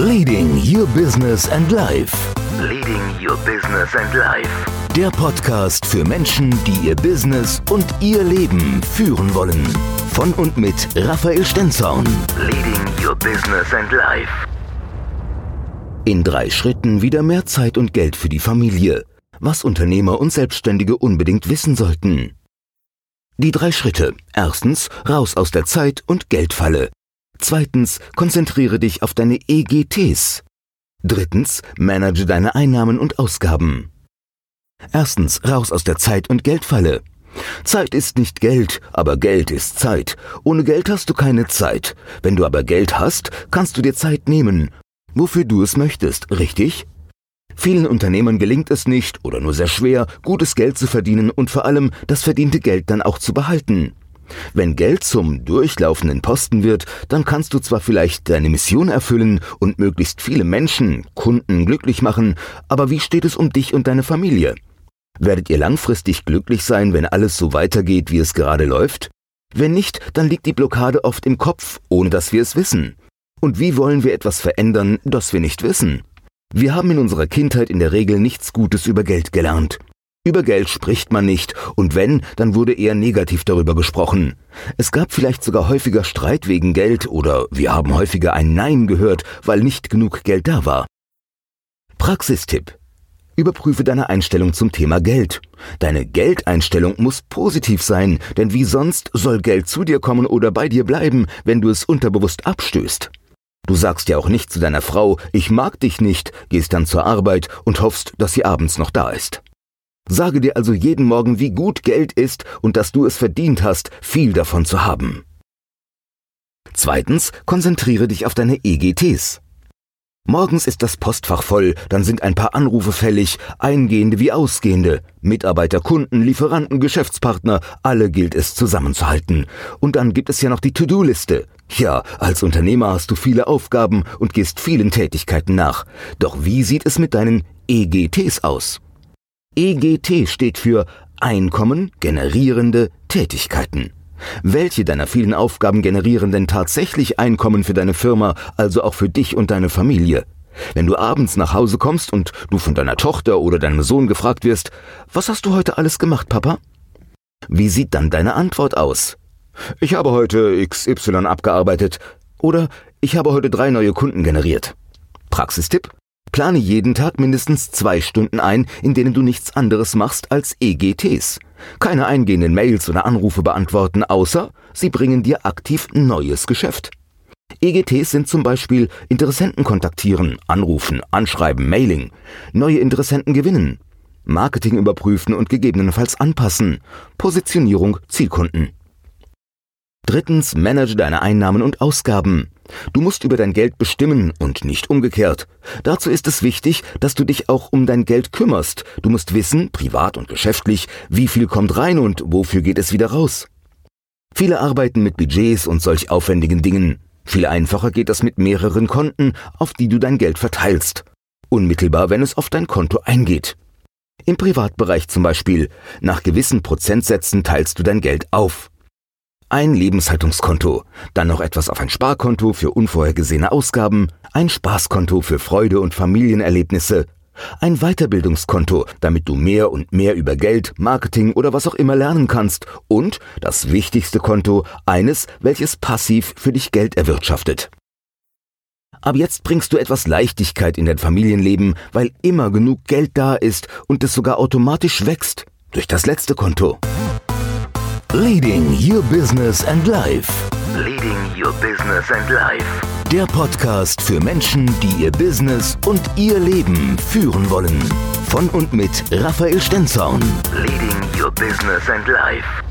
Leading Your Business and Life. Leading Your Business and Life. Der Podcast für Menschen, die ihr Business und ihr Leben führen wollen. Von und mit Raphael Stenzorn. Leading Your Business and Life. In drei Schritten wieder mehr Zeit und Geld für die Familie. Was Unternehmer und Selbstständige unbedingt wissen sollten. Die drei Schritte. Erstens, raus aus der Zeit- und Geldfalle. Zweitens, konzentriere dich auf deine EGTs. Drittens, manage deine Einnahmen und Ausgaben. Erstens, raus aus der Zeit- und Geldfalle. Zeit ist nicht Geld, aber Geld ist Zeit. Ohne Geld hast du keine Zeit. Wenn du aber Geld hast, kannst du dir Zeit nehmen. Wofür du es möchtest, richtig? Vielen Unternehmern gelingt es nicht oder nur sehr schwer, gutes Geld zu verdienen und vor allem das verdiente Geld dann auch zu behalten. Wenn Geld zum durchlaufenden Posten wird, dann kannst du zwar vielleicht deine Mission erfüllen und möglichst viele Menschen, Kunden glücklich machen, aber wie steht es um dich und deine Familie? Werdet ihr langfristig glücklich sein, wenn alles so weitergeht, wie es gerade läuft? Wenn nicht, dann liegt die Blockade oft im Kopf, ohne dass wir es wissen. Und wie wollen wir etwas verändern, das wir nicht wissen? Wir haben in unserer Kindheit in der Regel nichts Gutes über Geld gelernt. Über Geld spricht man nicht, und wenn, dann wurde eher negativ darüber gesprochen. Es gab vielleicht sogar häufiger Streit wegen Geld oder wir haben häufiger ein Nein gehört, weil nicht genug Geld da war. Praxistipp. Überprüfe deine Einstellung zum Thema Geld. Deine Geldeinstellung muss positiv sein, denn wie sonst soll Geld zu dir kommen oder bei dir bleiben, wenn du es unterbewusst abstößt? Du sagst ja auch nicht zu deiner Frau, ich mag dich nicht, gehst dann zur Arbeit und hoffst, dass sie abends noch da ist. Sage dir also jeden Morgen, wie gut Geld ist und dass du es verdient hast, viel davon zu haben. Zweitens, konzentriere dich auf deine EGTs. Morgens ist das Postfach voll, dann sind ein paar Anrufe fällig, eingehende wie ausgehende. Mitarbeiter, Kunden, Lieferanten, Geschäftspartner, alle gilt es zusammenzuhalten. Und dann gibt es ja noch die To-Do-Liste. Ja, als Unternehmer hast du viele Aufgaben und gehst vielen Tätigkeiten nach. Doch wie sieht es mit deinen EGTs aus? EGT steht für Einkommen generierende Tätigkeiten. Welche deiner vielen Aufgaben generieren denn tatsächlich Einkommen für deine Firma, also auch für dich und deine Familie? Wenn du abends nach Hause kommst und du von deiner Tochter oder deinem Sohn gefragt wirst, was hast du heute alles gemacht, Papa? Wie sieht dann deine Antwort aus? Ich habe heute XY abgearbeitet oder ich habe heute drei neue Kunden generiert. Praxistipp? Plane jeden Tag mindestens zwei Stunden ein, in denen du nichts anderes machst als EGTs. Keine eingehenden Mails oder Anrufe beantworten, außer sie bringen dir aktiv neues Geschäft. EGTs sind zum Beispiel Interessenten kontaktieren, anrufen, anschreiben, Mailing, neue Interessenten gewinnen, Marketing überprüfen und gegebenenfalls anpassen, Positionierung Zielkunden. Drittens, manage deine Einnahmen und Ausgaben. Du musst über dein Geld bestimmen und nicht umgekehrt. Dazu ist es wichtig, dass du dich auch um dein Geld kümmerst. Du musst wissen, privat und geschäftlich, wie viel kommt rein und wofür geht es wieder raus. Viele arbeiten mit Budgets und solch aufwendigen Dingen. Viel einfacher geht das mit mehreren Konten, auf die du dein Geld verteilst. Unmittelbar, wenn es auf dein Konto eingeht. Im Privatbereich zum Beispiel, nach gewissen Prozentsätzen teilst du dein Geld auf ein Lebenshaltungskonto, dann noch etwas auf ein Sparkonto für unvorhergesehene Ausgaben, ein Spaßkonto für Freude und Familienerlebnisse, ein Weiterbildungskonto, damit du mehr und mehr über Geld, Marketing oder was auch immer lernen kannst und das wichtigste Konto, eines, welches passiv für dich Geld erwirtschaftet. Ab jetzt bringst du etwas Leichtigkeit in dein Familienleben, weil immer genug Geld da ist und es sogar automatisch wächst durch das letzte Konto. Leading Your Business and Life. Leading Your Business and Life. Der Podcast für Menschen, die ihr Business und ihr Leben führen wollen. Von und mit Raphael Stenzorn. Leading Your Business and Life.